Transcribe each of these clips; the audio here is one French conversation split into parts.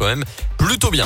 quand même plutôt bien.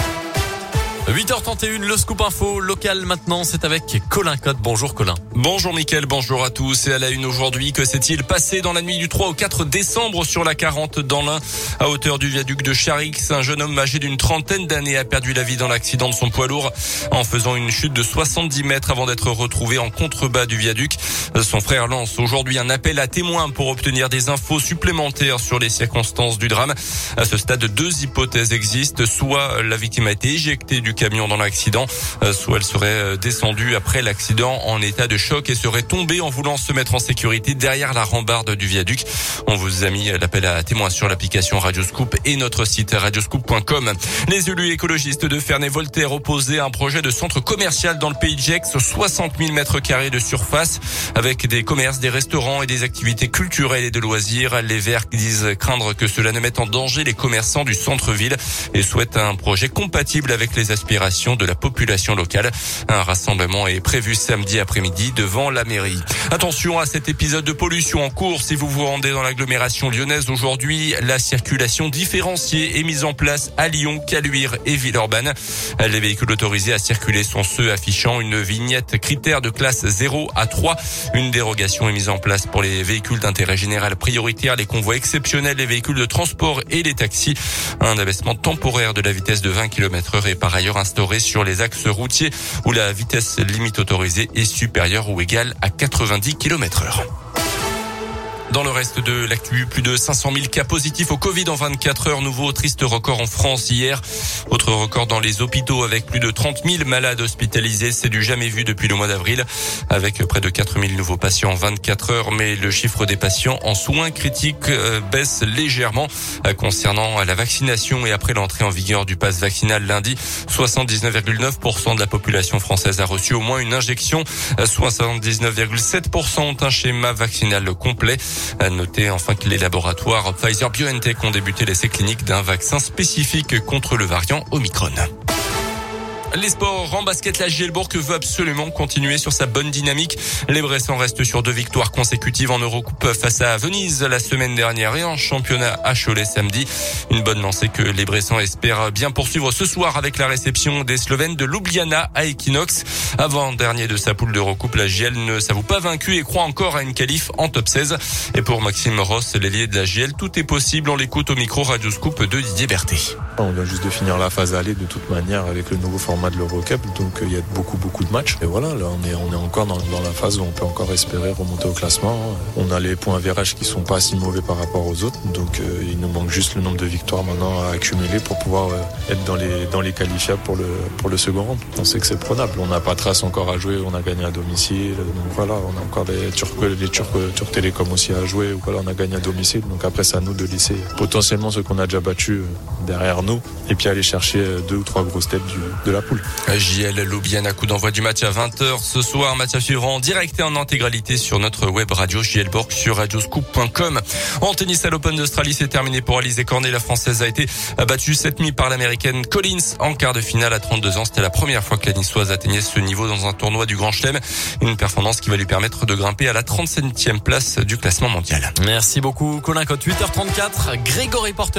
8h31, le scoop info local maintenant, c'est avec Colin Cotte. Bonjour Colin. Bonjour Mickaël, bonjour à tous. Et à la une aujourd'hui, que s'est-il passé dans la nuit du 3 au 4 décembre sur la 40 dans l'Ain, à hauteur du viaduc de Charix Un jeune homme âgé d'une trentaine d'années a perdu la vie dans l'accident de son poids lourd en faisant une chute de 70 mètres avant d'être retrouvé en contrebas du viaduc. Son frère lance aujourd'hui un appel à témoins pour obtenir des infos supplémentaires sur les circonstances du drame. À ce stade, deux hypothèses existent. Soit la victime a été éjectée du camion dans l'accident, euh, soit elle serait euh, descendue après l'accident en état de choc et serait tombée en voulant se mettre en sécurité derrière la rambarde du viaduc. On vous a mis l'appel à témoins sur l'application Radioscoop et notre site radioscoop.com. Les élus écologistes de Ferney-Voltaire opposaient un projet de centre commercial dans le pays de Gex, 60 000 mètres carrés de surface, avec des commerces, des restaurants et des activités culturelles et de loisirs. Les Verts disent craindre que cela ne mette en danger les commerçants du centre-ville et souhaitent un projet compatible avec les de la population locale. Un rassemblement est prévu samedi après-midi devant la mairie. Attention à cet épisode de pollution en cours si vous vous rendez dans l'agglomération lyonnaise aujourd'hui. La circulation différenciée est mise en place à Lyon, Caluire et Villeurbanne. Les véhicules autorisés à circuler sont ceux affichant une vignette critère de classe 0 à 3. Une dérogation est mise en place pour les véhicules d'intérêt général prioritaire, les convois exceptionnels, les véhicules de transport et les taxis. Un abaissement temporaire de la vitesse de 20 km heure est par ailleurs instauré sur les axes routiers où la vitesse limite autorisée est supérieure ou égale à 90 km heure. Dans le reste de l'actu, plus de 500 000 cas positifs au Covid en 24 heures. Nouveau triste record en France hier. Autre record dans les hôpitaux avec plus de 30 000 malades hospitalisés. C'est du jamais vu depuis le mois d'avril avec près de 4 000 nouveaux patients en 24 heures. Mais le chiffre des patients en soins critiques euh, baisse légèrement euh, concernant la vaccination et après l'entrée en vigueur du pass vaccinal lundi. 79,9% de la population française a reçu au moins une injection. 79,7% ont un schéma vaccinal complet. À noter enfin que les laboratoires Pfizer BioNTech ont débuté l'essai clinique d'un vaccin spécifique contre le variant Omicron. Les sports en basket, la Gielbourg veut absolument continuer sur sa bonne dynamique. Les Bressans restent sur deux victoires consécutives en Eurocoupe face à Venise la semaine dernière et en championnat à Cholet samedi. Une bonne lancée que les Bressans espèrent bien poursuivre ce soir avec la réception des Slovènes de Ljubljana à Equinox. Avant dernier de sa poule d'Eurocoupe, la GL ne s'avoue pas vaincue et croit encore à une qualif en top 16. Et pour Maxime Ross, l'ailier de la GL, tout est possible. On l'écoute au micro Radio Scoop de Didier Berthet. On vient juste de finir la phase aller de toute manière avec le nouveau format de l'Eurocup, donc euh, il y a beaucoup beaucoup de matchs. Et voilà, là on est on est encore dans, dans, la phase où on peut encore espérer remonter au classement. On a les points VRH qui sont pas si mauvais par rapport aux autres, donc euh, il nous manque juste le nombre de victoires maintenant à accumuler pour pouvoir euh, être dans les dans les qualifiables pour le pour le second round. On sait que c'est prenable. On n'a pas trace encore à jouer, on a gagné à domicile, donc voilà, on a encore les Turcs les Turcs Turcs Télécom aussi à jouer. Voilà, on a gagné à domicile, donc après c'est à nous de lisser potentiellement ce qu'on a déjà battu derrière nous et puis aller chercher deux ou trois grosses têtes de la poule. JL Loubienne à coup d'envoi du match à 20h ce soir. Match à suivre en direct et en intégralité sur notre web radio JL Borg sur radioscoop.com. En tennis à l'Open d'Australie, c'est terminé pour Alizé Cornet. La française a été battue cette nuit par l'américaine Collins en quart de finale à 32 ans. C'était la première fois que la niçoise atteignait ce niveau dans un tournoi du Grand Chelem. Une performance qui va lui permettre de grimper à la 37e place du classement mondial. Merci beaucoup Colin Cote. 8h34, Grégory Porter.